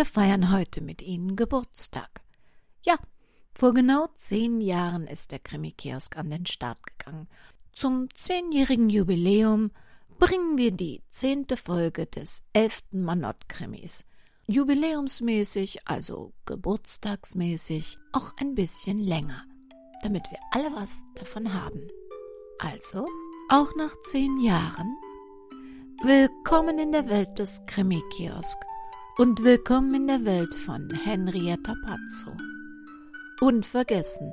Wir feiern heute mit Ihnen Geburtstag. Ja, vor genau zehn Jahren ist der Krimi-Kiosk an den Start gegangen. Zum zehnjährigen Jubiläum bringen wir die zehnte Folge des elften Manott-Krimis. Jubiläumsmäßig, also geburtstagsmäßig, auch ein bisschen länger, damit wir alle was davon haben. Also, auch nach zehn Jahren, willkommen in der Welt des Krimi-Kiosk und willkommen in der Welt von Henrietta Pazzo. Unvergessen,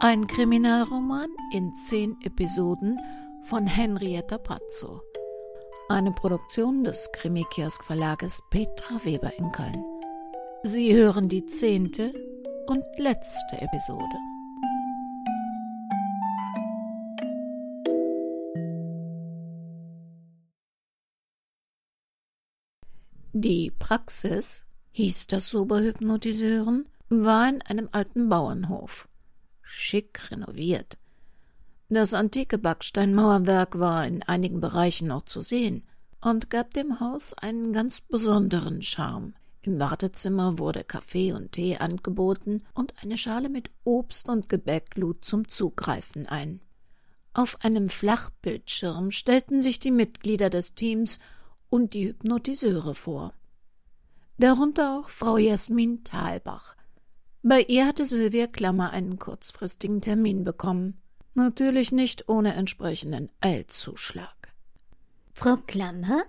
ein Kriminalroman in zehn Episoden von Henrietta Pazzo. Eine Produktion des Krimi-Kiosk Verlages Petra Weber in Köln. Sie hören die zehnte und letzte Episode. Die Praxis, hieß das so bei Hypnotiseuren, war in einem alten Bauernhof. Schick renoviert. Das antike Backsteinmauerwerk war in einigen Bereichen noch zu sehen und gab dem Haus einen ganz besonderen Charme. Im Wartezimmer wurde Kaffee und Tee angeboten und eine Schale mit Obst und Gebäck lud zum Zugreifen ein. Auf einem Flachbildschirm stellten sich die Mitglieder des Teams und die Hypnotiseure vor. Darunter auch Frau Jasmin Thalbach. Bei ihr hatte Silvia Klammer einen kurzfristigen Termin bekommen. Natürlich nicht ohne entsprechenden Eilzuschlag. Frau Klammer?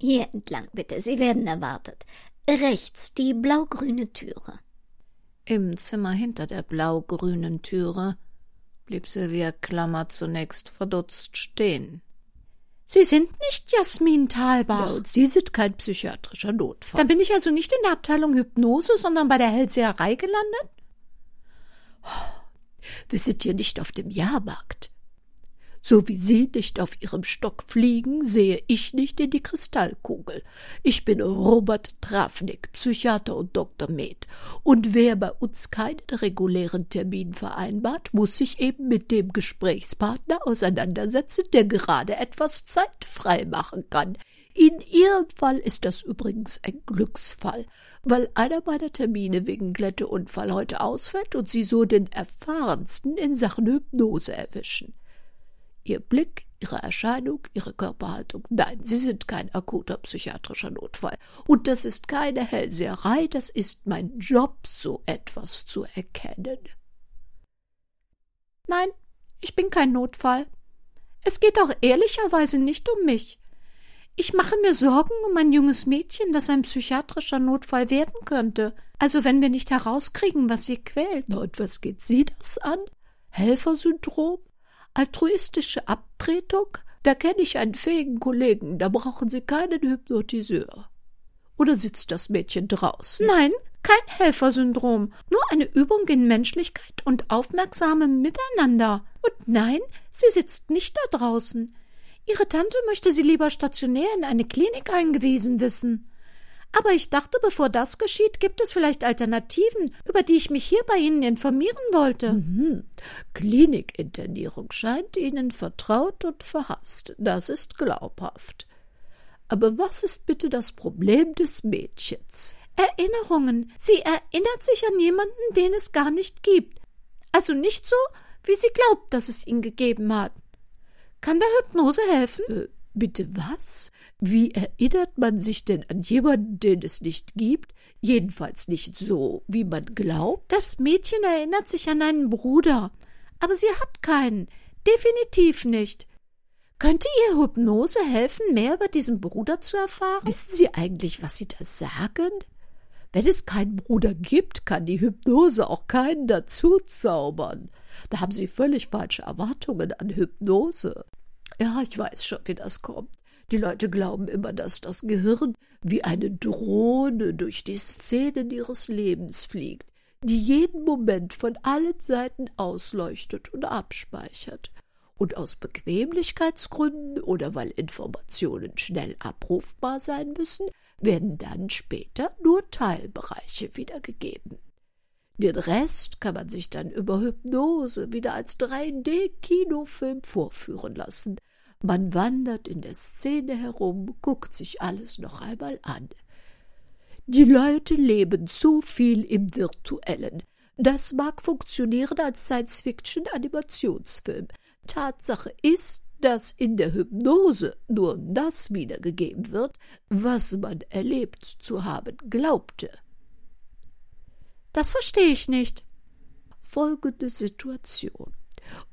Hier entlang bitte, Sie werden erwartet. Rechts die blau-grüne Türe. Im Zimmer hinter der blau-grünen Türe blieb Silvia Klammer zunächst verdutzt stehen. Sie sind nicht Jasmin Thalbach. und Sie sind kein psychiatrischer Notfall. Dann bin ich also nicht in der Abteilung Hypnose, sondern bei der Hellseherei gelandet? Wir sind hier nicht auf dem Jahrmarkt. So wie Sie nicht auf Ihrem Stock fliegen, sehe ich nicht in die Kristallkugel. Ich bin Robert Trafnik, Psychiater und Dr. Med. Und wer bei uns keinen regulären Termin vereinbart, muss sich eben mit dem Gesprächspartner auseinandersetzen, der gerade etwas Zeit frei machen kann. In Ihrem Fall ist das übrigens ein Glücksfall, weil einer meiner Termine wegen Glätteunfall heute ausfällt und Sie so den erfahrensten in Sachen Hypnose erwischen. Ihr Blick, Ihre Erscheinung, Ihre Körperhaltung. Nein, Sie sind kein akuter psychiatrischer Notfall. Und das ist keine Hellseherei, das ist mein Job, so etwas zu erkennen. Nein, ich bin kein Notfall. Es geht auch ehrlicherweise nicht um mich. Ich mache mir Sorgen um ein junges Mädchen, das ein psychiatrischer Notfall werden könnte. Also wenn wir nicht herauskriegen, was sie quält. Und was geht Sie das an? Helfersyndrom? Altruistische Abtretung? Da kenne ich einen fähigen Kollegen, da brauchen Sie keinen Hypnotiseur. Oder sitzt das Mädchen draußen? Nein, kein Helfersyndrom, nur eine Übung in Menschlichkeit und aufmerksamem Miteinander. Und nein, sie sitzt nicht da draußen. Ihre Tante möchte sie lieber stationär in eine Klinik eingewiesen wissen. Aber ich dachte, bevor das geschieht, gibt es vielleicht Alternativen, über die ich mich hier bei Ihnen informieren wollte. Mhm. Klinikinternierung scheint Ihnen vertraut und verhasst. Das ist glaubhaft. Aber was ist bitte das Problem des Mädchens? Erinnerungen. Sie erinnert sich an jemanden, den es gar nicht gibt. Also nicht so, wie sie glaubt, dass es ihn gegeben hat. Kann der Hypnose helfen? Bitte was? Wie erinnert man sich denn an jemanden, den es nicht gibt? Jedenfalls nicht so, wie man glaubt. Das Mädchen erinnert sich an einen Bruder, aber sie hat keinen. Definitiv nicht. Könnte ihr Hypnose helfen, mehr über diesen Bruder zu erfahren? Wissen Sie eigentlich, was Sie da sagen? Wenn es keinen Bruder gibt, kann die Hypnose auch keinen dazu zaubern. Da haben Sie völlig falsche Erwartungen an Hypnose. Ja, ich weiß schon, wie das kommt. Die Leute glauben immer, dass das Gehirn wie eine Drohne durch die Szenen ihres Lebens fliegt, die jeden Moment von allen Seiten ausleuchtet und abspeichert. Und aus Bequemlichkeitsgründen oder weil Informationen schnell abrufbar sein müssen, werden dann später nur Teilbereiche wiedergegeben. Den Rest kann man sich dann über Hypnose wieder als 3D-Kinofilm vorführen lassen, man wandert in der Szene herum, guckt sich alles noch einmal an. Die Leute leben zu viel im Virtuellen. Das mag funktionieren als Science-Fiction-Animationsfilm. Tatsache ist, dass in der Hypnose nur das wiedergegeben wird, was man erlebt zu haben glaubte. Das verstehe ich nicht. Folgende Situation.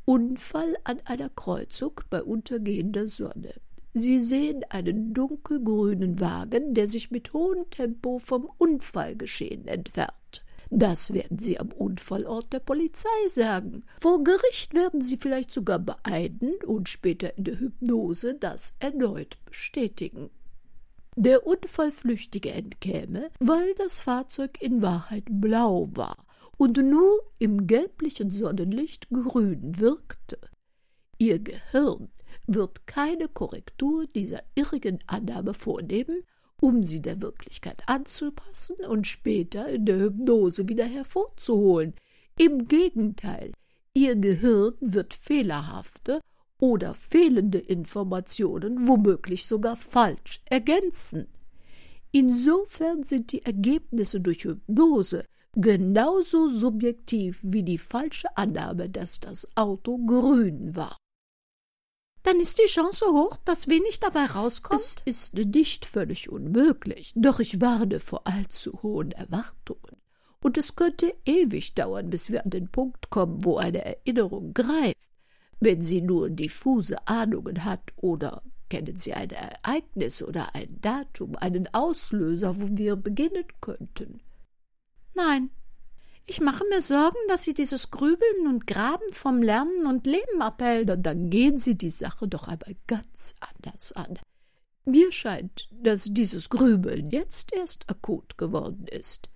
Unfall an einer Kreuzung bei untergehender Sonne. Sie sehen einen dunkelgrünen Wagen, der sich mit hohem Tempo vom Unfallgeschehen entfernt. Das werden Sie am Unfallort der Polizei sagen. Vor Gericht werden Sie vielleicht sogar beeiden und später in der Hypnose das erneut bestätigen. Der Unfallflüchtige entkäme, weil das Fahrzeug in Wahrheit blau war und nur im gelblichen Sonnenlicht grün wirkte. Ihr Gehirn wird keine Korrektur dieser irrigen Annahme vornehmen, um sie der Wirklichkeit anzupassen und später in der Hypnose wieder hervorzuholen. Im Gegenteil, ihr Gehirn wird fehlerhafte oder fehlende Informationen womöglich sogar falsch ergänzen. Insofern sind die Ergebnisse durch Hypnose genauso subjektiv wie die falsche Annahme, dass das Auto grün war. Dann ist die Chance hoch, dass wenig dabei rauskommt? Es ist nicht völlig unmöglich, doch ich warne vor allzu hohen Erwartungen. Und es könnte ewig dauern, bis wir an den Punkt kommen, wo eine Erinnerung greift. Wenn sie nur diffuse Ahnungen hat oder kennen Sie ein Ereignis oder ein Datum, einen Auslöser, wo wir beginnen könnten? Nein. Ich mache mir Sorgen, dass Sie dieses Grübeln und Graben vom Lernen und Leben abhält. Dann gehen Sie die Sache doch einmal ganz anders an. Mir scheint, dass dieses Grübeln jetzt erst akut geworden ist.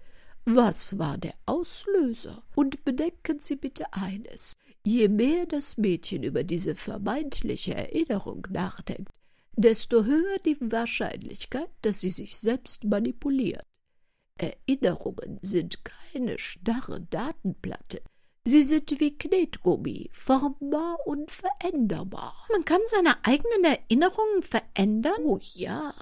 Was war der Auslöser? Und bedenken Sie bitte eines. Je mehr das Mädchen über diese vermeintliche Erinnerung nachdenkt, desto höher die Wahrscheinlichkeit, dass sie sich selbst manipuliert. Erinnerungen sind keine starre Datenplatte. Sie sind wie Knetgummi, formbar und veränderbar. Man kann seine eigenen Erinnerungen verändern? Oh ja.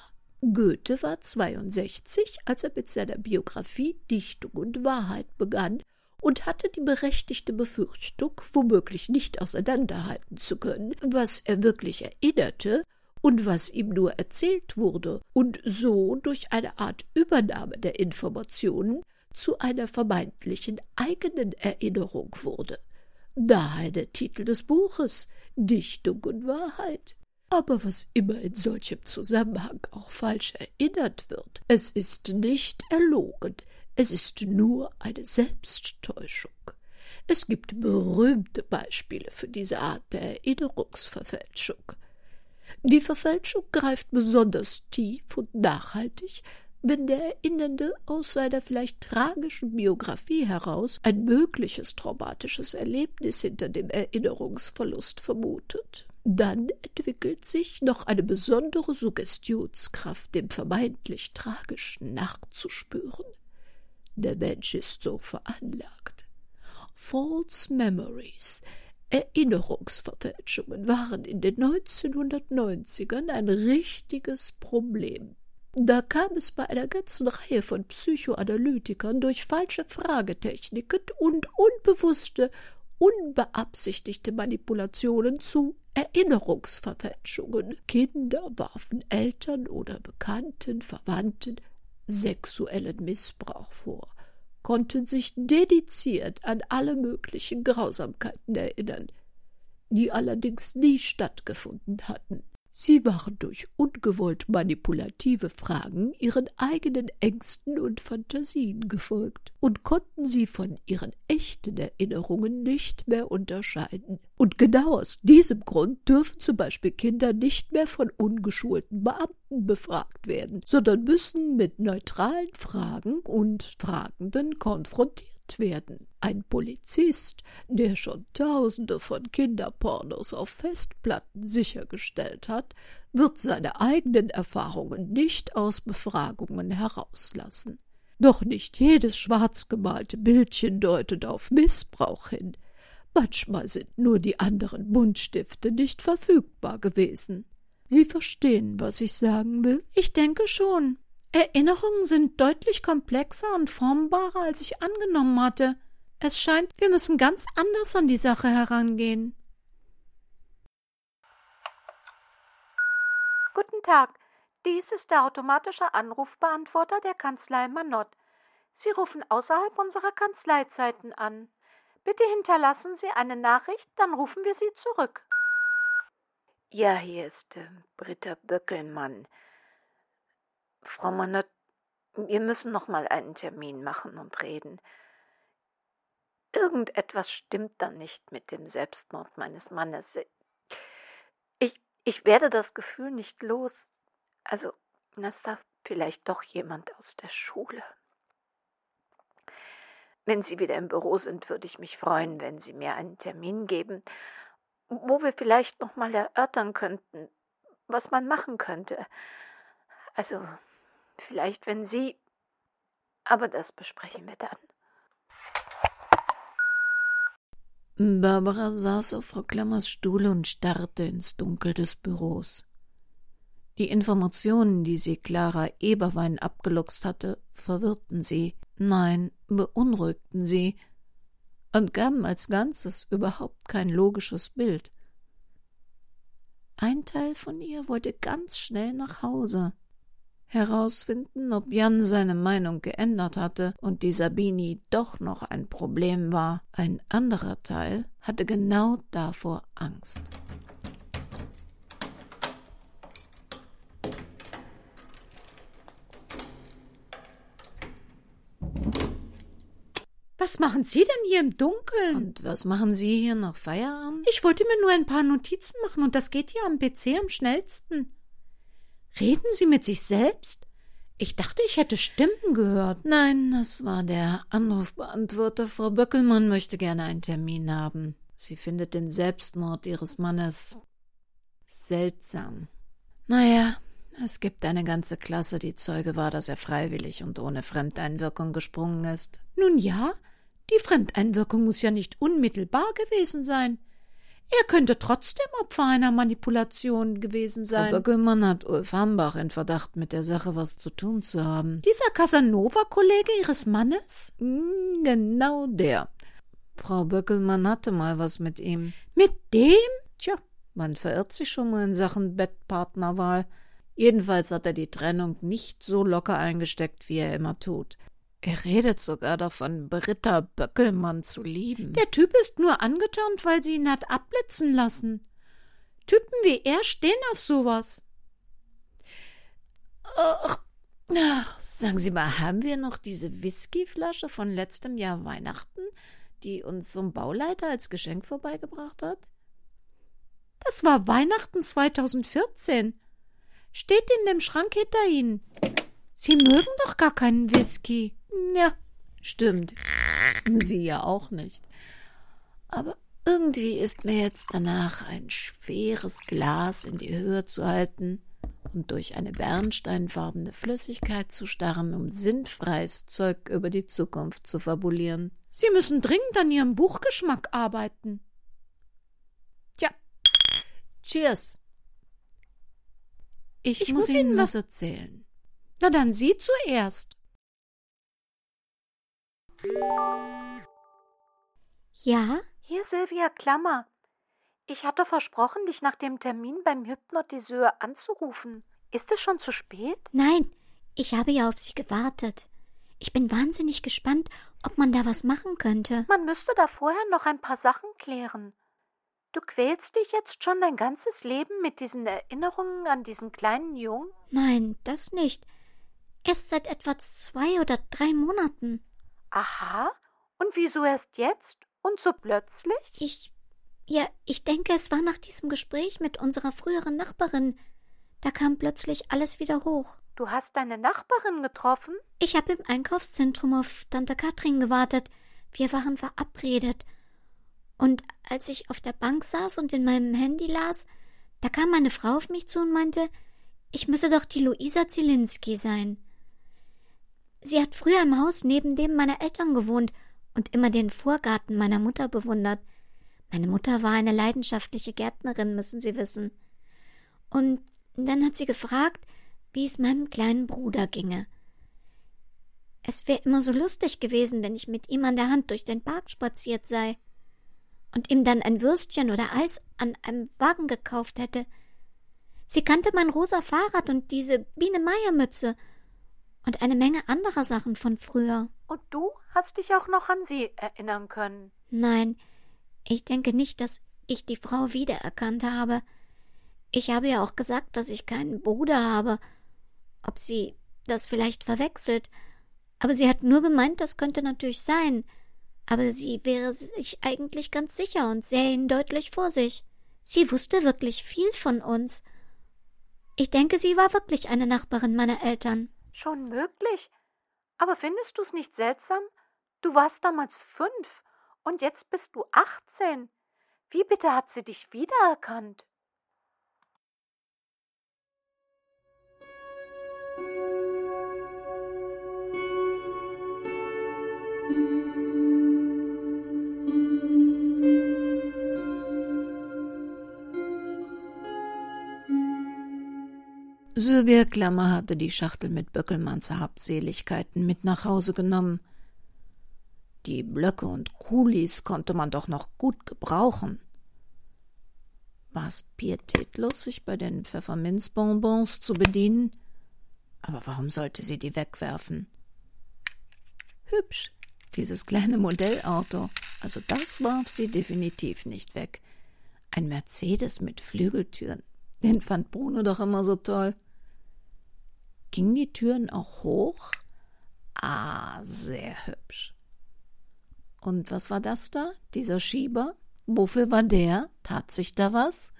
Goethe war 62, als er mit seiner Biografie Dichtung und Wahrheit begann und hatte die berechtigte Befürchtung, womöglich nicht auseinanderhalten zu können, was er wirklich erinnerte und was ihm nur erzählt wurde, und so durch eine Art Übernahme der Informationen zu einer vermeintlichen eigenen Erinnerung wurde. Daher der Titel des Buches Dichtung und Wahrheit. Aber was immer in solchem Zusammenhang auch falsch erinnert wird, es ist nicht erlogen, es ist nur eine Selbsttäuschung. Es gibt berühmte Beispiele für diese Art der Erinnerungsverfälschung. Die Verfälschung greift besonders tief und nachhaltig, wenn der Erinnernde aus seiner vielleicht tragischen Biografie heraus ein mögliches traumatisches Erlebnis hinter dem Erinnerungsverlust vermutet. Dann entwickelt sich noch eine besondere Suggestionskraft, dem vermeintlich Tragischen nachzuspüren. Der Mensch ist so veranlagt. False Memories, Erinnerungsverfälschungen waren in den 1990ern ein richtiges Problem. Da kam es bei einer ganzen Reihe von Psychoanalytikern durch falsche Fragetechniken und unbewusste, unbeabsichtigte Manipulationen zu Erinnerungsverfälschungen. Kinder warfen Eltern oder Bekannten, Verwandten sexuellen Missbrauch vor, konnten sich dediziert an alle möglichen Grausamkeiten erinnern, die allerdings nie stattgefunden hatten. Sie waren durch ungewollt manipulative Fragen ihren eigenen Ängsten und Fantasien gefolgt und konnten sie von ihren echten Erinnerungen nicht mehr unterscheiden. Und genau aus diesem Grund dürfen zum Beispiel Kinder nicht mehr von ungeschulten Beamten befragt werden, sondern müssen mit neutralen Fragen und Fragenden konfrontiert werden. Ein Polizist, der schon Tausende von Kinderpornos auf Festplatten sichergestellt hat, wird seine eigenen Erfahrungen nicht aus Befragungen herauslassen. Doch nicht jedes schwarz gemalte Bildchen deutet auf Missbrauch hin. Manchmal sind nur die anderen Buntstifte nicht verfügbar gewesen. Sie verstehen, was ich sagen will? Ich denke schon. Erinnerungen sind deutlich komplexer und formbarer, als ich angenommen hatte. Es scheint, wir müssen ganz anders an die Sache herangehen. Guten Tag. Dies ist der automatische Anrufbeantworter der Kanzlei Manott. Sie rufen außerhalb unserer Kanzleizeiten an. Bitte hinterlassen Sie eine Nachricht, dann rufen wir Sie zurück. Ja, hier ist äh, Britta Böckelmann. Frau Manott, wir müssen noch mal einen Termin machen und reden. Irgendetwas stimmt da nicht mit dem Selbstmord meines Mannes. Ich, ich werde das Gefühl nicht los. Also, das darf vielleicht doch jemand aus der Schule. Wenn Sie wieder im Büro sind, würde ich mich freuen, wenn Sie mir einen Termin geben, wo wir vielleicht noch mal erörtern könnten, was man machen könnte. Also, vielleicht wenn Sie. Aber das besprechen wir dann. Barbara saß auf Frau Klammers Stuhl und starrte ins Dunkel des Büros. Die Informationen, die sie Clara Eberwein abgeluchst hatte, verwirrten sie, nein, beunruhigten sie und gaben als Ganzes überhaupt kein logisches Bild. Ein Teil von ihr wollte ganz schnell nach Hause, herausfinden, ob Jan seine Meinung geändert hatte und die Sabini doch noch ein Problem war. Ein anderer Teil hatte genau davor Angst. Was machen Sie denn hier im Dunkeln? Und was machen Sie hier nach Feierabend? Ich wollte mir nur ein paar Notizen machen und das geht hier am PC am schnellsten. Reden Sie mit sich selbst? Ich dachte, ich hätte Stimmen gehört. Nein, das war der Anrufbeantworter. Frau Böckelmann möchte gerne einen Termin haben. Sie findet den Selbstmord ihres Mannes seltsam. Naja, es gibt eine ganze Klasse, die Zeuge war, dass er freiwillig und ohne Fremdeinwirkung gesprungen ist. Nun ja, die Fremdeinwirkung muss ja nicht unmittelbar gewesen sein. Er könnte trotzdem Opfer einer Manipulation gewesen sein. Aber Böckelmann hat Ulf Hambach in Verdacht, mit der Sache was zu tun zu haben. Dieser Casanova-Kollege Ihres Mannes? Hm, genau der. Frau Böckelmann hatte mal was mit ihm. Mit dem? Tja, man verirrt sich schon mal in Sachen Bettpartnerwahl. Jedenfalls hat er die Trennung nicht so locker eingesteckt, wie er immer tut. Er redet sogar davon, Britta Böckelmann zu lieben. Der Typ ist nur angetörnt, weil sie ihn hat abblitzen lassen. Typen wie er stehen auf sowas. Ach, ach, sagen Sie mal, haben wir noch diese Whiskyflasche von letztem Jahr Weihnachten, die uns so ein Bauleiter als Geschenk vorbeigebracht hat? Das war Weihnachten 2014 steht in dem Schrank hinter Ihnen. Sie mögen doch gar keinen Whisky. Ja, stimmt. Sie ja auch nicht. Aber irgendwie ist mir jetzt danach ein schweres Glas in die Höhe zu halten und durch eine bernsteinfarbene Flüssigkeit zu starren, um sinnfreies Zeug über die Zukunft zu fabulieren. Sie müssen dringend an Ihrem Buchgeschmack arbeiten. Tja. Cheers. Ich, ich muss, muss Ihnen was erzählen. Na dann Sie zuerst. Ja? Hier Silvia Klammer. Ich hatte versprochen, dich nach dem Termin beim Hypnotiseur anzurufen. Ist es schon zu spät? Nein, ich habe ja auf Sie gewartet. Ich bin wahnsinnig gespannt, ob man da was machen könnte. Man müsste da vorher noch ein paar Sachen klären. Du quälst dich jetzt schon dein ganzes Leben mit diesen Erinnerungen an diesen kleinen Jungen? Nein, das nicht. Erst seit etwa zwei oder drei Monaten. Aha. Und wieso erst jetzt? Und so plötzlich? Ich. Ja, ich denke, es war nach diesem Gespräch mit unserer früheren Nachbarin. Da kam plötzlich alles wieder hoch. Du hast deine Nachbarin getroffen? Ich habe im Einkaufszentrum auf Tante Katrin gewartet. Wir waren verabredet. Und als ich auf der Bank saß und in meinem Handy las, da kam meine Frau auf mich zu und meinte, ich müsse doch die Luisa Zielinski sein. Sie hat früher im Haus neben dem meiner Eltern gewohnt und immer den Vorgarten meiner Mutter bewundert. Meine Mutter war eine leidenschaftliche Gärtnerin, müssen Sie wissen. Und dann hat sie gefragt, wie es meinem kleinen Bruder ginge. Es wäre immer so lustig gewesen, wenn ich mit ihm an der Hand durch den Park spaziert sei und ihm dann ein Würstchen oder Eis an einem Wagen gekauft hätte. Sie kannte mein rosa Fahrrad und diese Biene Meier Mütze und eine Menge anderer Sachen von früher. Und du hast dich auch noch an sie erinnern können? Nein, ich denke nicht, dass ich die Frau wiedererkannt habe. Ich habe ja auch gesagt, dass ich keinen Bruder habe. Ob sie das vielleicht verwechselt. Aber sie hat nur gemeint, das könnte natürlich sein. Aber sie wäre sich eigentlich ganz sicher und sähe ihn deutlich vor sich. Sie wusste wirklich viel von uns. Ich denke, sie war wirklich eine Nachbarin meiner Eltern. Schon möglich? Aber findest du es nicht seltsam? Du warst damals fünf und jetzt bist du achtzehn. Wie bitte hat sie dich wiedererkannt? Sylvia Klammer hatte die Schachtel mit Böckelmanns Habseligkeiten mit nach Hause genommen. Die Blöcke und Kulis konnte man doch noch gut gebrauchen. War es pietätlos, sich bei den Pfefferminzbonbons zu bedienen? Aber warum sollte sie die wegwerfen? Hübsch, dieses kleine Modellauto. Also das warf sie definitiv nicht weg. Ein Mercedes mit Flügeltüren. Den fand Bruno doch immer so toll. Gingen die Türen auch hoch? Ah, sehr hübsch. Und was war das da? Dieser Schieber? Wofür war der? Tat sich da was?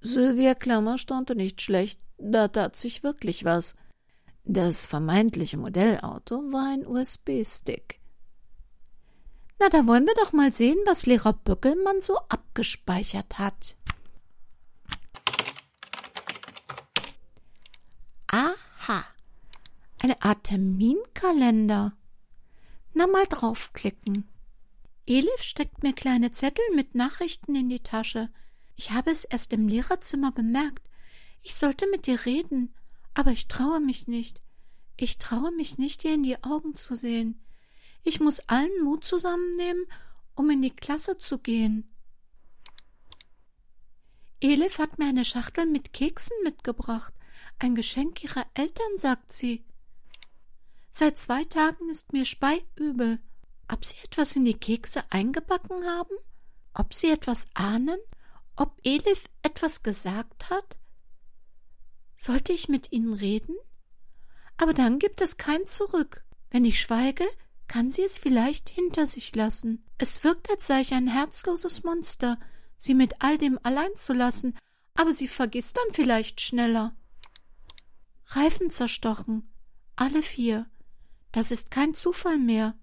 Sylvia Klammer staunte nicht schlecht, da tat sich wirklich was. Das vermeintliche Modellauto war ein USB-Stick. Na, da wollen wir doch mal sehen, was Lehrer Böckelmann so abgespeichert hat. Aha, eine Art Terminkalender. Na mal draufklicken. Elif steckt mir kleine Zettel mit Nachrichten in die Tasche. Ich habe es erst im Lehrerzimmer bemerkt. Ich sollte mit dir reden, aber ich traue mich nicht. Ich traue mich nicht, dir in die Augen zu sehen. Ich muss allen Mut zusammennehmen, um in die Klasse zu gehen. Elif hat mir eine Schachtel mit Keksen mitgebracht. Ein Geschenk ihrer Eltern, sagt sie. Seit zwei Tagen ist mir speiübel. Ob sie etwas in die Kekse eingebacken haben? Ob sie etwas ahnen? Ob Elif etwas gesagt hat? Sollte ich mit ihnen reden? Aber dann gibt es kein Zurück. Wenn ich schweige, kann sie es vielleicht hinter sich lassen. Es wirkt, als sei ich ein herzloses Monster, sie mit all dem allein zu lassen, aber sie vergisst dann vielleicht schneller. Reifen zerstochen. Alle vier. Das ist kein Zufall mehr.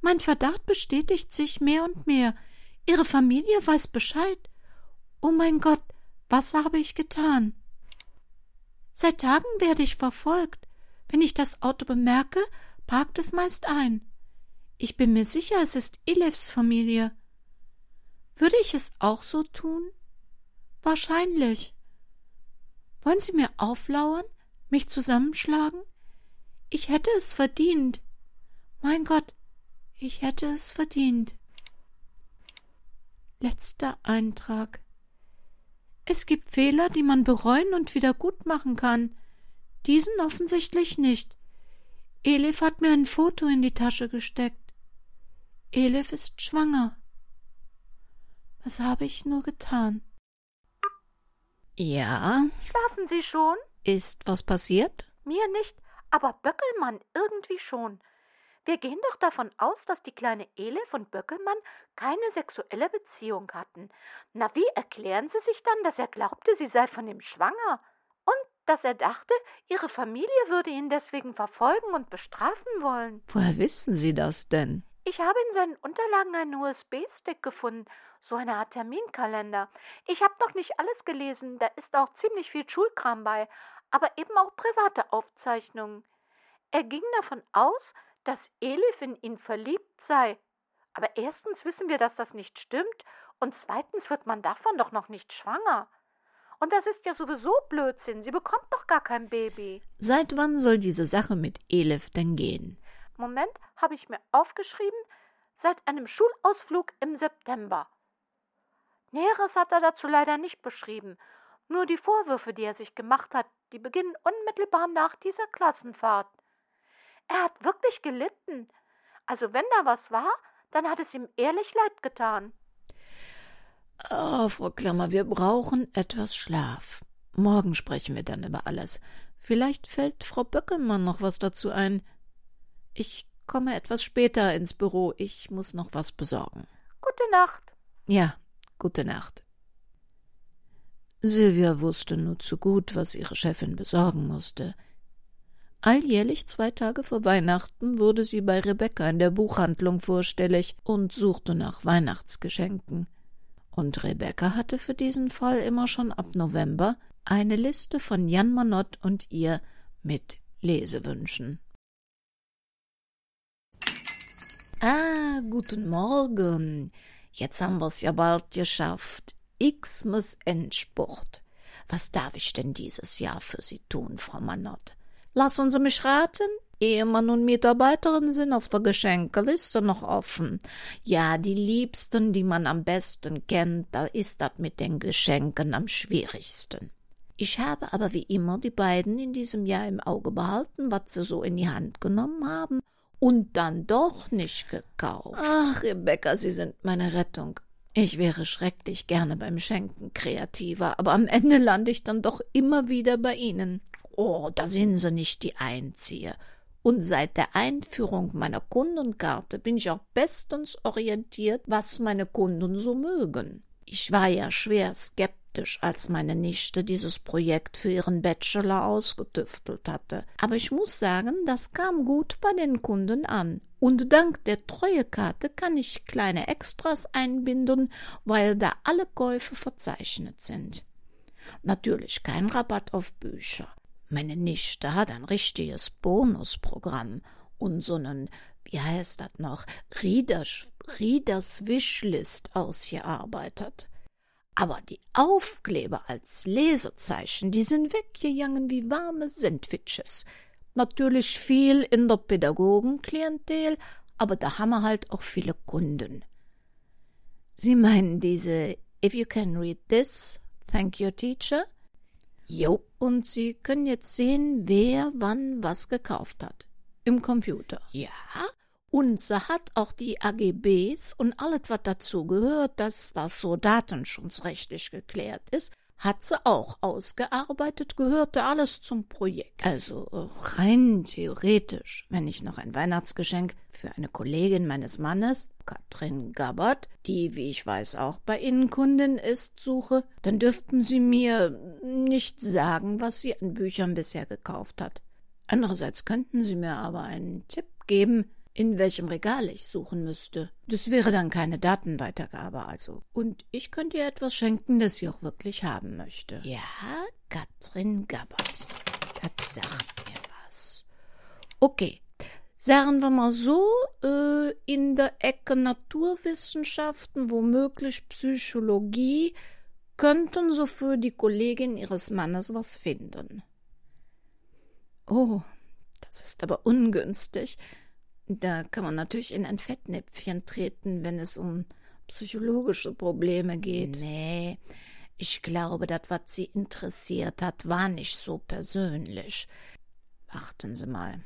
Mein Verdacht bestätigt sich mehr und mehr. Ihre Familie weiß Bescheid. Oh mein Gott, was habe ich getan? Seit Tagen werde ich verfolgt. Wenn ich das Auto bemerke, parkt es meist ein. Ich bin mir sicher, es ist Elefs Familie. Würde ich es auch so tun? Wahrscheinlich. Wollen Sie mir auflauern? mich zusammenschlagen? Ich hätte es verdient. Mein Gott, ich hätte es verdient. Letzter Eintrag. Es gibt Fehler, die man bereuen und wieder gut machen kann. Diesen offensichtlich nicht. Elif hat mir ein Foto in die Tasche gesteckt. Elif ist schwanger. Was habe ich nur getan? Ja. Schlafen Sie schon? Ist was passiert? Mir nicht, aber Böckelmann irgendwie schon. Wir gehen doch davon aus, dass die kleine Elif und Böckelmann keine sexuelle Beziehung hatten. Na, wie erklären Sie sich dann, dass er glaubte, sie sei von ihm schwanger? Und dass er dachte, ihre Familie würde ihn deswegen verfolgen und bestrafen wollen. Woher wissen Sie das denn? Ich habe in seinen Unterlagen einen USB-Stick gefunden, so eine Art Terminkalender. Ich habe noch nicht alles gelesen, da ist auch ziemlich viel Schulkram bei, aber eben auch private Aufzeichnungen. Er ging davon aus, dass Elif in ihn verliebt sei. Aber erstens wissen wir, dass das nicht stimmt, und zweitens wird man davon doch noch nicht schwanger. Und das ist ja sowieso Blödsinn. Sie bekommt doch gar kein Baby. Seit wann soll diese Sache mit Elif denn gehen? Moment, habe ich mir aufgeschrieben. Seit einem Schulausflug im September. Näheres hat er dazu leider nicht beschrieben. Nur die Vorwürfe, die er sich gemacht hat, die beginnen unmittelbar nach dieser Klassenfahrt. Er hat wirklich gelitten. Also wenn da was war, dann hat es ihm ehrlich leid getan. Oh, Frau Klammer, wir brauchen etwas Schlaf. Morgen sprechen wir dann über alles. Vielleicht fällt Frau Böckelmann noch was dazu ein. Ich komme etwas später ins Büro. Ich muss noch was besorgen. Gute Nacht. Ja, gute Nacht. Silvia wusste nur zu gut, was ihre Chefin besorgen musste. Alljährlich zwei Tage vor Weihnachten wurde sie bei Rebecca in der Buchhandlung vorstellig und suchte nach Weihnachtsgeschenken. Und Rebecca hatte für diesen Fall immer schon ab November eine Liste von Jan Manott und ihr mit Lesewünschen. Ah, guten Morgen. Jetzt haben wir's ja bald geschafft. X muss Endspurt. Was darf ich denn dieses Jahr für Sie tun, Frau Manott? Lassen Sie mich raten. Ehemann und Mitarbeiterin sind auf der Geschenkeliste noch offen. Ja, die Liebsten, die man am besten kennt, da ist das mit den Geschenken am schwierigsten. Ich habe aber wie immer die beiden in diesem Jahr im Auge behalten, was sie so in die Hand genommen haben und dann doch nicht gekauft. Ach, Rebecca, Sie sind meine Rettung. Ich wäre schrecklich gerne beim Schenken kreativer, aber am Ende lande ich dann doch immer wieder bei Ihnen. Oh, da sind Sie nicht die Einzige. Und seit der Einführung meiner Kundenkarte bin ich auch bestens orientiert, was meine Kunden so mögen. Ich war ja schwer skeptisch, als meine Nichte dieses Projekt für ihren Bachelor ausgetüftelt hatte. Aber ich muss sagen, das kam gut bei den Kunden an. Und dank der Treuekarte kann ich kleine Extras einbinden, weil da alle Käufe verzeichnet sind. Natürlich kein Rabatt auf Bücher. Meine Nichte hat ein richtiges Bonusprogramm und so einen, wie heißt das noch, Readers, Readers Wishlist ausgearbeitet. Aber die Aufkleber als Lesezeichen, die sind weggegangen wie warme Sandwiches. Natürlich viel in der Pädagogenklientel, aber da haben wir halt auch viele Kunden. Sie meinen diese If you can read this, thank your teacher? Jo, und Sie können jetzt sehen, wer wann was gekauft hat. Im Computer. Ja, und sie hat auch die AGBs und alles, was dazu gehört, dass das so datenschutzrechtlich geklärt ist, hat sie auch ausgearbeitet, gehörte alles zum Projekt. Also rein theoretisch, wenn ich noch ein Weihnachtsgeschenk für eine Kollegin meines Mannes, Katrin Gabbard, die, wie ich weiß, auch bei Ihnen Kundin ist, suche, dann dürften Sie mir nicht sagen, was sie an Büchern bisher gekauft hat. Andererseits könnten Sie mir aber einen Tipp geben, in welchem Regal ich suchen müsste. Das wäre dann keine Datenweitergabe also. Und ich könnte ihr etwas schenken, das sie auch wirklich haben möchte. Ja, Katrin Gabbard. Das sagt mir was. Okay. Sagen wir mal so, äh, in der Ecke Naturwissenschaften, womöglich Psychologie, könnten so für die Kollegin ihres Mannes was finden. Oh, das ist aber ungünstig. Da kann man natürlich in ein Fettnäpfchen treten, wenn es um psychologische Probleme geht. Nee, ich glaube, das, was sie interessiert hat, war nicht so persönlich. Warten Sie mal.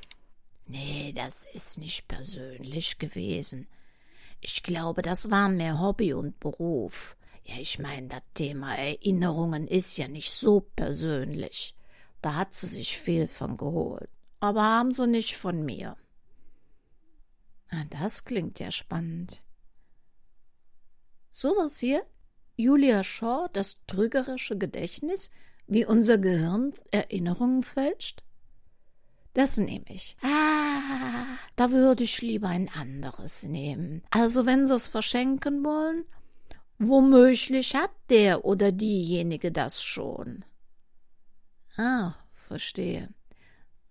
Nee, das ist nicht persönlich gewesen. Ich glaube, das war mehr Hobby und Beruf. Ja, ich meine, das Thema Erinnerungen ist ja nicht so persönlich. Da hat sie sich viel von geholt. Aber haben sie nicht von mir. Ah, das klingt ja spannend. Sowas hier? Julia Shaw, das trügerische Gedächtnis, wie unser Gehirn Erinnerungen fälscht? Das nehme ich. Ah, da würde ich lieber ein anderes nehmen. Also, wenn Sie es verschenken wollen, womöglich hat der oder diejenige das schon. Ah, verstehe.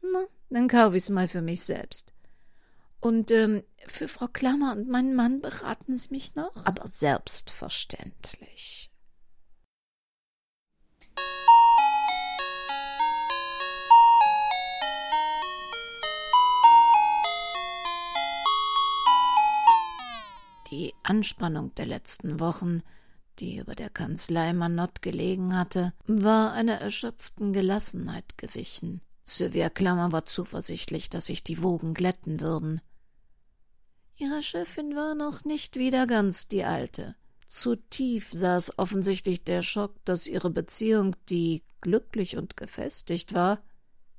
Na, dann kaufe ich's mal für mich selbst. Und ähm, für Frau Klammer und meinen Mann beraten Sie mich noch? Aber selbstverständlich. Die Anspannung der letzten Wochen, die über der Kanzlei Manott gelegen hatte, war einer erschöpften Gelassenheit gewichen. Sylvia Klammer war zuversichtlich, dass sich die Wogen glätten würden. Ihre Chefin war noch nicht wieder ganz die alte. Zu tief saß offensichtlich der Schock, dass ihre Beziehung, die glücklich und gefestigt war,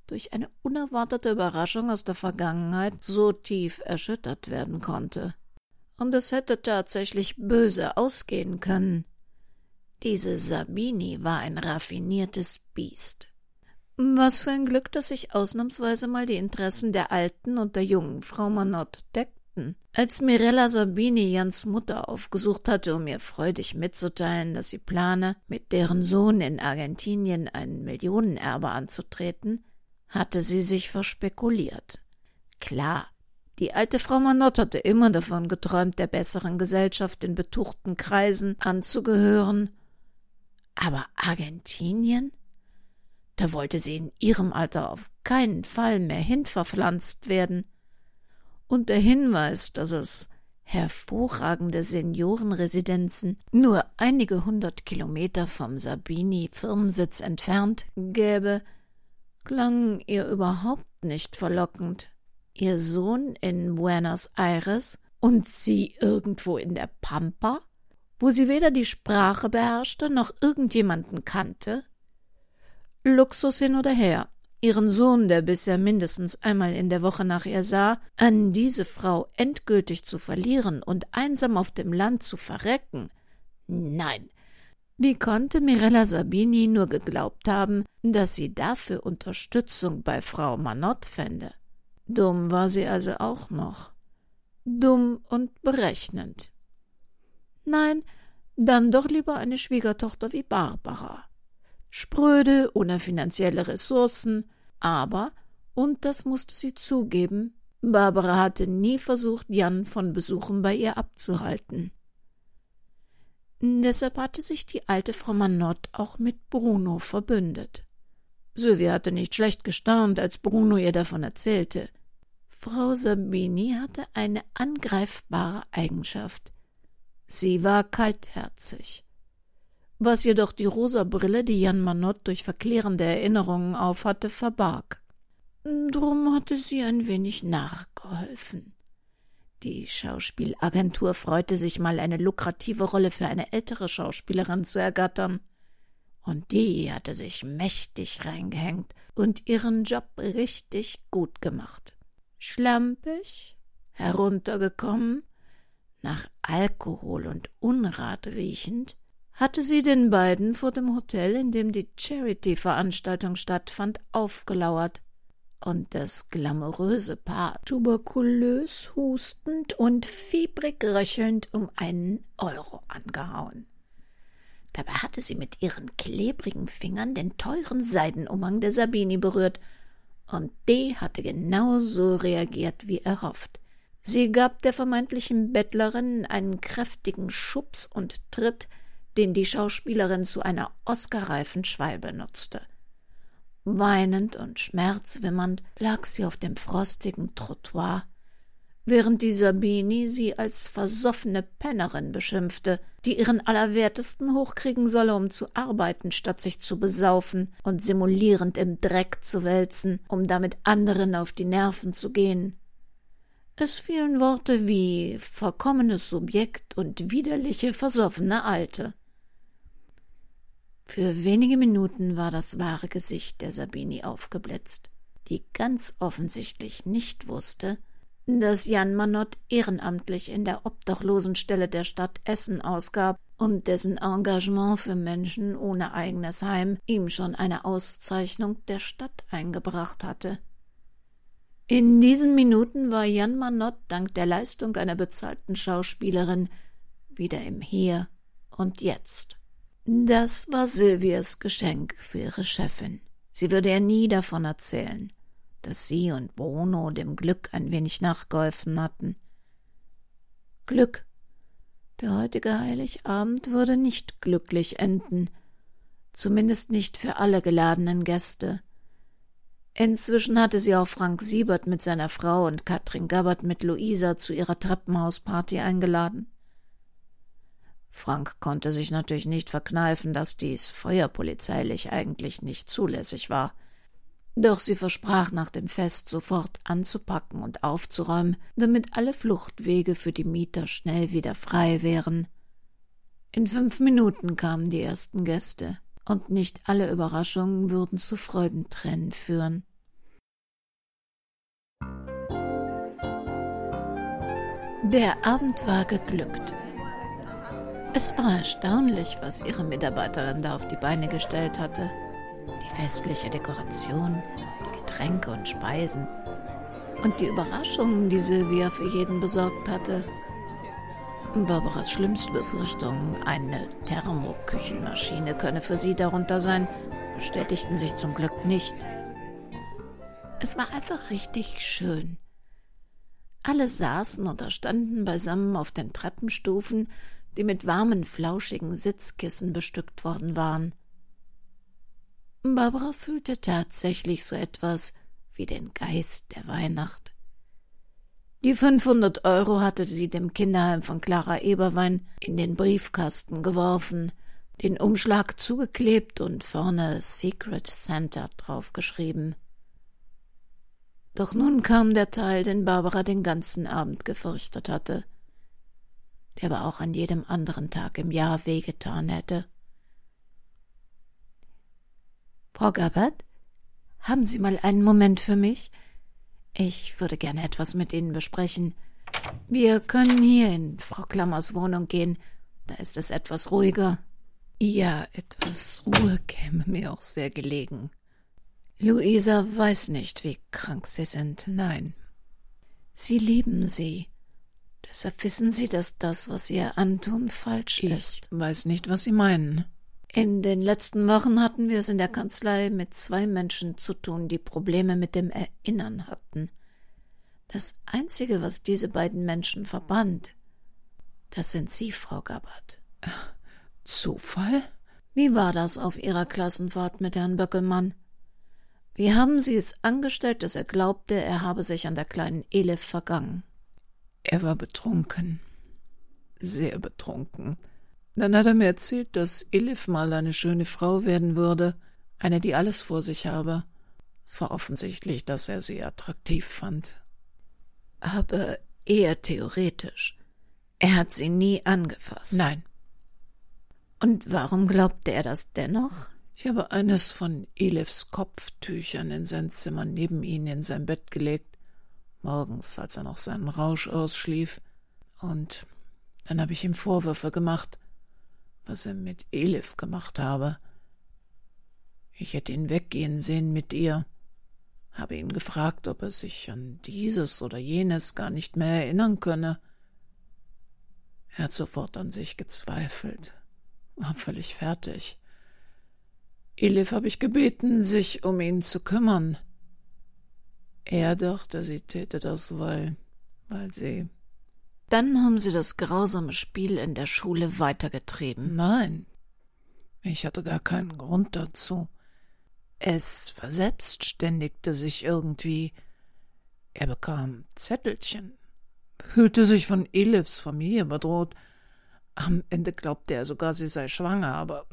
durch eine unerwartete Überraschung aus der Vergangenheit so tief erschüttert werden konnte. Und es hätte tatsächlich böse ausgehen können. Diese Sabini war ein raffiniertes Biest. Was für ein Glück, dass sich ausnahmsweise mal die Interessen der alten und der jungen Frau Manott deckten. Als Mirella Sabini Jans Mutter aufgesucht hatte, um ihr freudig mitzuteilen, dass sie plane, mit deren Sohn in Argentinien ein Millionenerbe anzutreten, hatte sie sich verspekuliert. Klar, die alte Frau Manott hatte immer davon geträumt, der besseren Gesellschaft in betuchten Kreisen anzugehören. Aber Argentinien? Da wollte sie in ihrem Alter auf keinen Fall mehr hinverpflanzt werden. Und der Hinweis, dass es hervorragende Seniorenresidenzen nur einige hundert Kilometer vom Sabini-Firmensitz entfernt gäbe, klang ihr überhaupt nicht verlockend. Ihr Sohn in Buenos Aires und sie irgendwo in der Pampa, wo sie weder die Sprache beherrschte noch irgendjemanden kannte? Luxus hin oder her, ihren Sohn, der bisher mindestens einmal in der Woche nach ihr sah, an diese Frau endgültig zu verlieren und einsam auf dem Land zu verrecken. Nein. Wie konnte Mirella Sabini nur geglaubt haben, dass sie dafür Unterstützung bei Frau Manott fände? Dumm war sie also auch noch. Dumm und berechnend. Nein, dann doch lieber eine Schwiegertochter wie Barbara spröde, ohne finanzielle Ressourcen, aber, und das musste sie zugeben, Barbara hatte nie versucht, Jan von Besuchen bei ihr abzuhalten. Deshalb hatte sich die alte Frau Manott auch mit Bruno verbündet. Sylvia hatte nicht schlecht gestaunt, als Bruno ihr davon erzählte. Frau Sabini hatte eine angreifbare Eigenschaft. Sie war kaltherzig was jedoch die rosa Brille, die Jan Manott durch verklärende Erinnerungen aufhatte, verbarg. Drum hatte sie ein wenig nachgeholfen. Die Schauspielagentur freute sich mal eine lukrative Rolle für eine ältere Schauspielerin zu ergattern. Und die hatte sich mächtig reingehängt und ihren Job richtig gut gemacht. Schlampig, heruntergekommen, nach Alkohol und Unrat riechend, hatte sie den beiden vor dem Hotel, in dem die Charity-Veranstaltung stattfand, aufgelauert und das glamouröse Paar tuberkulös hustend und fiebrig röchelnd um einen Euro angehauen. Dabei hatte sie mit ihren klebrigen Fingern den teuren Seidenumhang der Sabini berührt, und die hatte genau so reagiert wie erhofft. Sie gab der vermeintlichen Bettlerin einen kräftigen Schubs und Tritt, den die Schauspielerin zu einer oscarreifen Schwalbe nutzte. Weinend und schmerzwimmernd lag sie auf dem frostigen Trottoir, während die Sabini sie als versoffene Pennerin beschimpfte, die ihren Allerwertesten hochkriegen solle, um zu arbeiten, statt sich zu besaufen und simulierend im Dreck zu wälzen, um damit anderen auf die Nerven zu gehen. Es fielen Worte wie verkommenes Subjekt und widerliche, versoffene Alte. Für wenige Minuten war das wahre Gesicht der Sabini aufgeblitzt, die ganz offensichtlich nicht wusste, dass Jan Manott ehrenamtlich in der Obdachlosenstelle der Stadt Essen ausgab und dessen Engagement für Menschen ohne eigenes Heim ihm schon eine Auszeichnung der Stadt eingebracht hatte. In diesen Minuten war Jan Manott dank der Leistung einer bezahlten Schauspielerin wieder im Hier und Jetzt. Das war Silvias Geschenk für ihre Chefin. Sie würde ihr nie davon erzählen, dass sie und Bruno dem Glück ein wenig nachgeholfen hatten. Glück. Der heutige Heiligabend würde nicht glücklich enden, zumindest nicht für alle geladenen Gäste. Inzwischen hatte sie auch Frank Siebert mit seiner Frau und Katrin Gabbert mit Luisa zu ihrer Treppenhausparty eingeladen. Frank konnte sich natürlich nicht verkneifen, dass dies feuerpolizeilich eigentlich nicht zulässig war. Doch sie versprach nach dem Fest sofort anzupacken und aufzuräumen, damit alle Fluchtwege für die Mieter schnell wieder frei wären. In fünf Minuten kamen die ersten Gäste, und nicht alle Überraschungen würden zu Freudentränen führen. Der Abend war geglückt. Es war erstaunlich, was ihre Mitarbeiterin da auf die Beine gestellt hatte die festliche Dekoration, die Getränke und Speisen und die Überraschungen, die Sylvia für jeden besorgt hatte. Barbaras schlimmste Befürchtung, eine Thermoküchenmaschine könne für sie darunter sein, bestätigten sich zum Glück nicht. Es war einfach richtig schön. Alle saßen oder standen beisammen auf den Treppenstufen, die mit warmen, flauschigen Sitzkissen bestückt worden waren. Barbara fühlte tatsächlich so etwas wie den Geist der Weihnacht. Die 500 Euro hatte sie dem Kinderheim von Clara Eberwein in den Briefkasten geworfen, den Umschlag zugeklebt und vorne Secret Santa draufgeschrieben. Doch nun kam der Teil, den Barbara den ganzen Abend gefürchtet hatte, der aber auch an jedem anderen Tag im Jahr wehgetan hätte. Frau Gabbard, haben Sie mal einen Moment für mich? Ich würde gerne etwas mit Ihnen besprechen. Wir können hier in Frau Klammers Wohnung gehen. Da ist es etwas ruhiger. Ja, etwas Ruhe käme mir auch sehr gelegen. Luisa weiß nicht, wie krank Sie sind. Nein. Sie lieben sie. Deshalb wissen Sie, dass das, was Sie ihr antun, falsch ich ist. Ich weiß nicht, was Sie meinen. In den letzten Wochen hatten wir es in der Kanzlei mit zwei Menschen zu tun, die Probleme mit dem Erinnern hatten. Das Einzige, was diese beiden Menschen verband, das sind Sie, Frau Gabbard. Zufall? Wie war das auf Ihrer Klassenfahrt mit Herrn Böckelmann? Wie haben Sie es angestellt, dass er glaubte, er habe sich an der kleinen Elif vergangen? Er war betrunken. Sehr betrunken. Dann hat er mir erzählt, dass Elif mal eine schöne Frau werden würde, eine, die alles vor sich habe. Es war offensichtlich, dass er sie attraktiv fand. Aber eher theoretisch. Er hat sie nie angefasst. Nein. Und warum glaubte er das dennoch? Ich habe eines von Elifs Kopftüchern in sein Zimmer neben ihn in sein Bett gelegt, morgens, als er noch seinen Rausch ausschlief, und dann habe ich ihm Vorwürfe gemacht, was er mit Elif gemacht habe. Ich hätte ihn weggehen sehen mit ihr, habe ihn gefragt, ob er sich an dieses oder jenes gar nicht mehr erinnern könne. Er hat sofort an sich gezweifelt, war völlig fertig. Elif habe ich gebeten, sich um ihn zu kümmern. Er dachte, sie täte das, weil, weil sie dann haben Sie das grausame Spiel in der Schule weitergetrieben. Nein, ich hatte gar keinen Grund dazu. Es verselbstständigte sich irgendwie. Er bekam Zettelchen, fühlte sich von Elifs Familie bedroht. Am Ende glaubte er sogar, sie sei schwanger, aber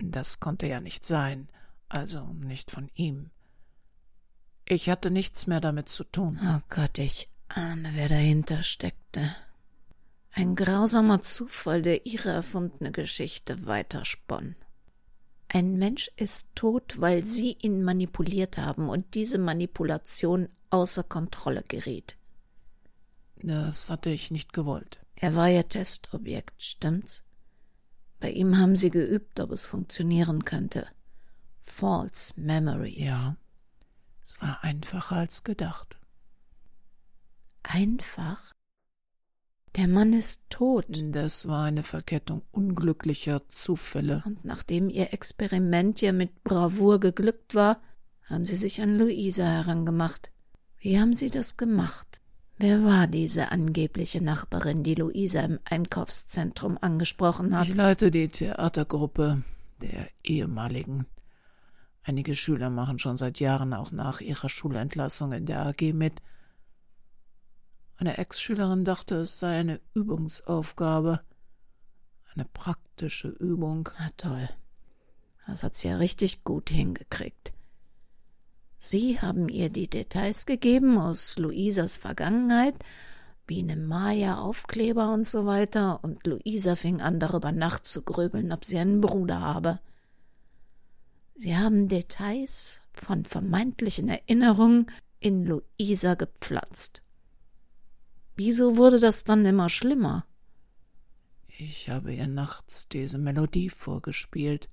das konnte ja nicht sein, also nicht von ihm. Ich hatte nichts mehr damit zu tun. Oh Gott, ich ahne, wer dahinter steckte. Ein grausamer Zufall, der ihre erfundene Geschichte weiterspann. Ein Mensch ist tot, weil sie ihn manipuliert haben und diese Manipulation außer Kontrolle geriet. Das hatte ich nicht gewollt. Er war ihr Testobjekt, stimmt's? Bei ihm haben sie geübt, ob es funktionieren könnte. False Memories. Ja. Es war einfacher als gedacht einfach? Der Mann ist tot. Das war eine Verkettung unglücklicher Zufälle. Und nachdem ihr Experiment ja mit Bravour geglückt war, haben sie sich an Luisa herangemacht. Wie haben sie das gemacht? Wer war diese angebliche Nachbarin, die Luisa im Einkaufszentrum angesprochen hat? Ich leite die Theatergruppe der ehemaligen. Einige Schüler machen schon seit Jahren auch nach ihrer Schulentlassung in der AG mit eine Ex-Schülerin dachte, es sei eine Übungsaufgabe. Eine praktische Übung. Na toll. Das hat sie ja richtig gut hingekriegt. Sie haben ihr die Details gegeben aus Luisas Vergangenheit, Biene Maya, Aufkleber und so weiter, und Luisa fing an, darüber nachzugrübeln, ob sie einen Bruder habe. Sie haben Details von vermeintlichen Erinnerungen in Luisa gepflanzt. Wieso wurde das dann immer schlimmer? Ich habe ihr nachts diese Melodie vorgespielt.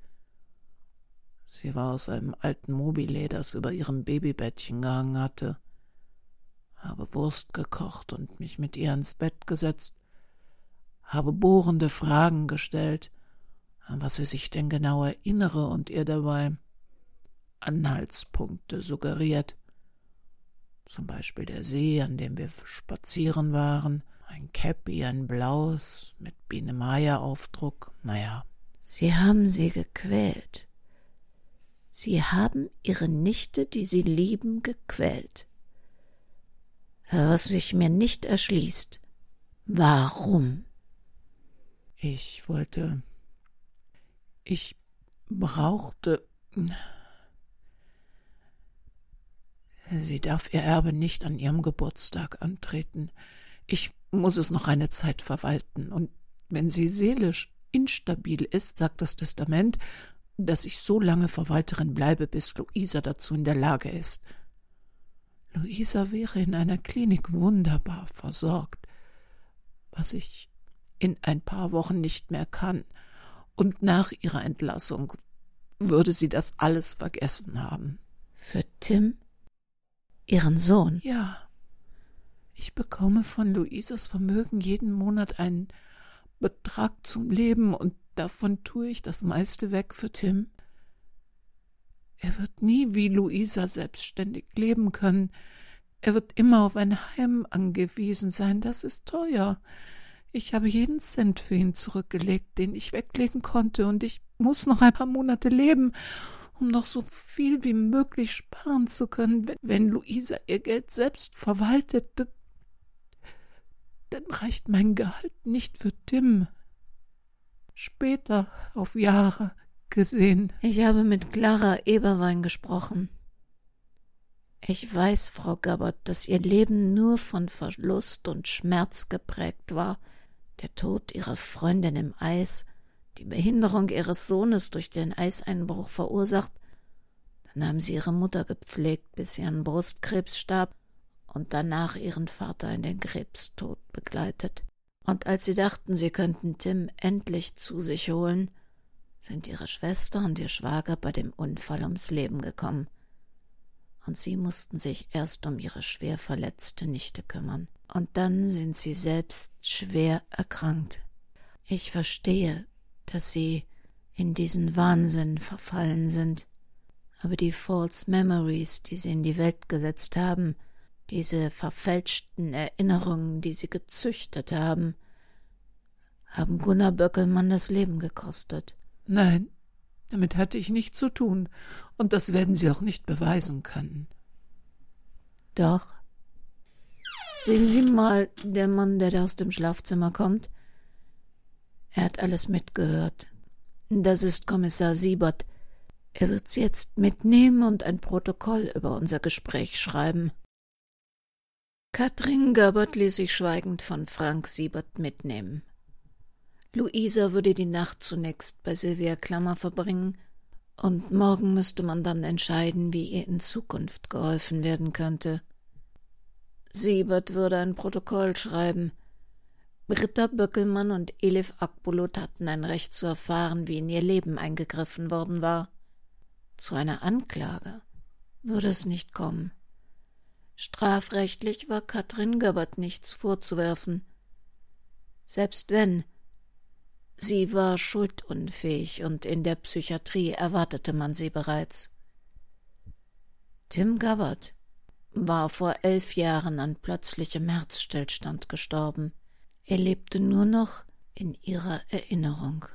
Sie war aus einem alten Mobile, das über ihrem Babybettchen gehangen hatte habe Wurst gekocht und mich mit ihr ins Bett gesetzt, habe bohrende Fragen gestellt, an was sie sich denn genau erinnere und ihr dabei Anhaltspunkte suggeriert. Zum Beispiel der See, an dem wir spazieren waren, ein Käppi, ein blaues, mit Biene Meier Aufdruck, naja. Sie haben sie gequält. Sie haben ihre Nichte, die sie lieben, gequält was sich mir nicht erschließt. Warum? Ich wollte. Ich brauchte. Sie darf ihr Erbe nicht an ihrem Geburtstag antreten. Ich muss es noch eine Zeit verwalten, und wenn sie seelisch instabil ist, sagt das Testament, dass ich so lange Verwalterin bleibe, bis Luisa dazu in der Lage ist. Luisa wäre in einer Klinik wunderbar versorgt, was ich in ein paar Wochen nicht mehr kann, und nach ihrer Entlassung würde sie das alles vergessen haben. Für Tim? Ihren Sohn? Ja. Ich bekomme von Luisas Vermögen jeden Monat einen Betrag zum Leben, und davon tue ich das meiste weg für Tim. Er wird nie wie Luisa selbstständig leben können. Er wird immer auf ein Heim angewiesen sein. Das ist teuer. Ich habe jeden Cent für ihn zurückgelegt, den ich weglegen konnte, und ich muss noch ein paar Monate leben, um noch so viel wie möglich sparen zu können. Wenn, wenn Luisa ihr Geld selbst verwaltet, dann reicht mein Gehalt nicht für Tim. Später, auf Jahre, gesehen. Ich habe mit Clara Eberwein gesprochen. Ich weiß, Frau Gabbard, dass Ihr Leben nur von Verlust und Schmerz geprägt war. Der Tod Ihrer Freundin im Eis, die Behinderung Ihres Sohnes durch den Eiseinbruch verursacht. Dann haben Sie Ihre Mutter gepflegt, bis sie an Brustkrebs starb und danach Ihren Vater in den Krebstod begleitet. Und als Sie dachten, Sie könnten Tim endlich zu sich holen, sind ihre Schwester und ihr Schwager bei dem Unfall ums Leben gekommen. Und sie mussten sich erst um ihre schwer verletzte Nichte kümmern. Und dann sind sie selbst schwer erkrankt. Ich verstehe, dass sie in diesen Wahnsinn verfallen sind. Aber die False Memories, die sie in die Welt gesetzt haben, diese verfälschten Erinnerungen, die sie gezüchtet haben, haben Gunnar Böckelmann das Leben gekostet. Nein, damit hatte ich nichts zu tun, und das werden Sie auch nicht beweisen können. Doch. Sehen Sie mal, der Mann, der da aus dem Schlafzimmer kommt. Er hat alles mitgehört. Das ist Kommissar Siebert. Er wird Sie jetzt mitnehmen und ein Protokoll über unser Gespräch schreiben. Katrin Gerbert ließ sich schweigend von Frank Siebert mitnehmen. Luisa würde die Nacht zunächst bei Silvia Klammer verbringen, und morgen müsste man dann entscheiden, wie ihr in Zukunft geholfen werden könnte. Siebert würde ein Protokoll schreiben. Britta Böckelmann und Elif Akbulut hatten ein Recht zu erfahren, wie in ihr Leben eingegriffen worden war. Zu einer Anklage würde es nicht kommen. Strafrechtlich war Katrin Göbbert nichts vorzuwerfen. Selbst wenn, Sie war schuldunfähig und in der Psychiatrie erwartete man sie bereits. Tim Gabbard war vor elf Jahren an plötzlichem Herzstillstand gestorben. Er lebte nur noch in ihrer Erinnerung.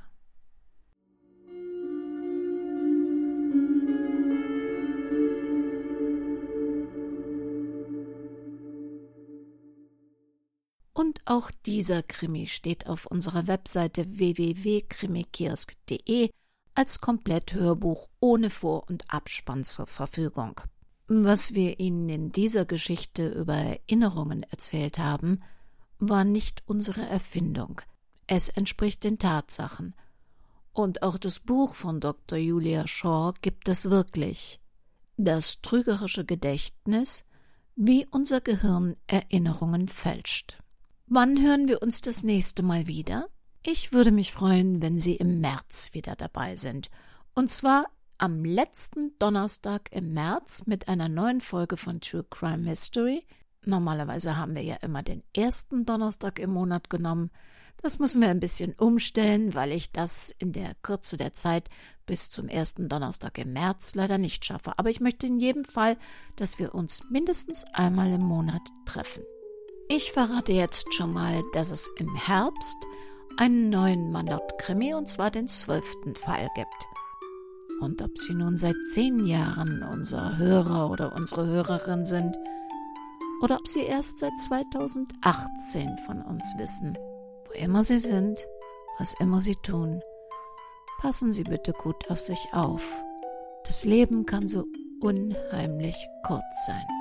Auch dieser Krimi steht auf unserer Webseite www.krimikiosk.de als Kompletthörbuch ohne Vor- und Abspann zur Verfügung. Was wir Ihnen in dieser Geschichte über Erinnerungen erzählt haben, war nicht unsere Erfindung. Es entspricht den Tatsachen. Und auch das Buch von Dr. Julia Shaw gibt es wirklich. Das trügerische Gedächtnis, wie unser Gehirn Erinnerungen fälscht. Wann hören wir uns das nächste Mal wieder? Ich würde mich freuen, wenn Sie im März wieder dabei sind. Und zwar am letzten Donnerstag im März mit einer neuen Folge von True Crime History. Normalerweise haben wir ja immer den ersten Donnerstag im Monat genommen. Das müssen wir ein bisschen umstellen, weil ich das in der Kürze der Zeit bis zum ersten Donnerstag im März leider nicht schaffe. Aber ich möchte in jedem Fall, dass wir uns mindestens einmal im Monat treffen. Ich verrate jetzt schon mal, dass es im Herbst einen neuen Mandat-Krimi und zwar den zwölften Fall gibt. Und ob Sie nun seit zehn Jahren unser Hörer oder unsere Hörerin sind, oder ob Sie erst seit 2018 von uns wissen, wo immer Sie sind, was immer Sie tun, passen Sie bitte gut auf sich auf. Das Leben kann so unheimlich kurz sein.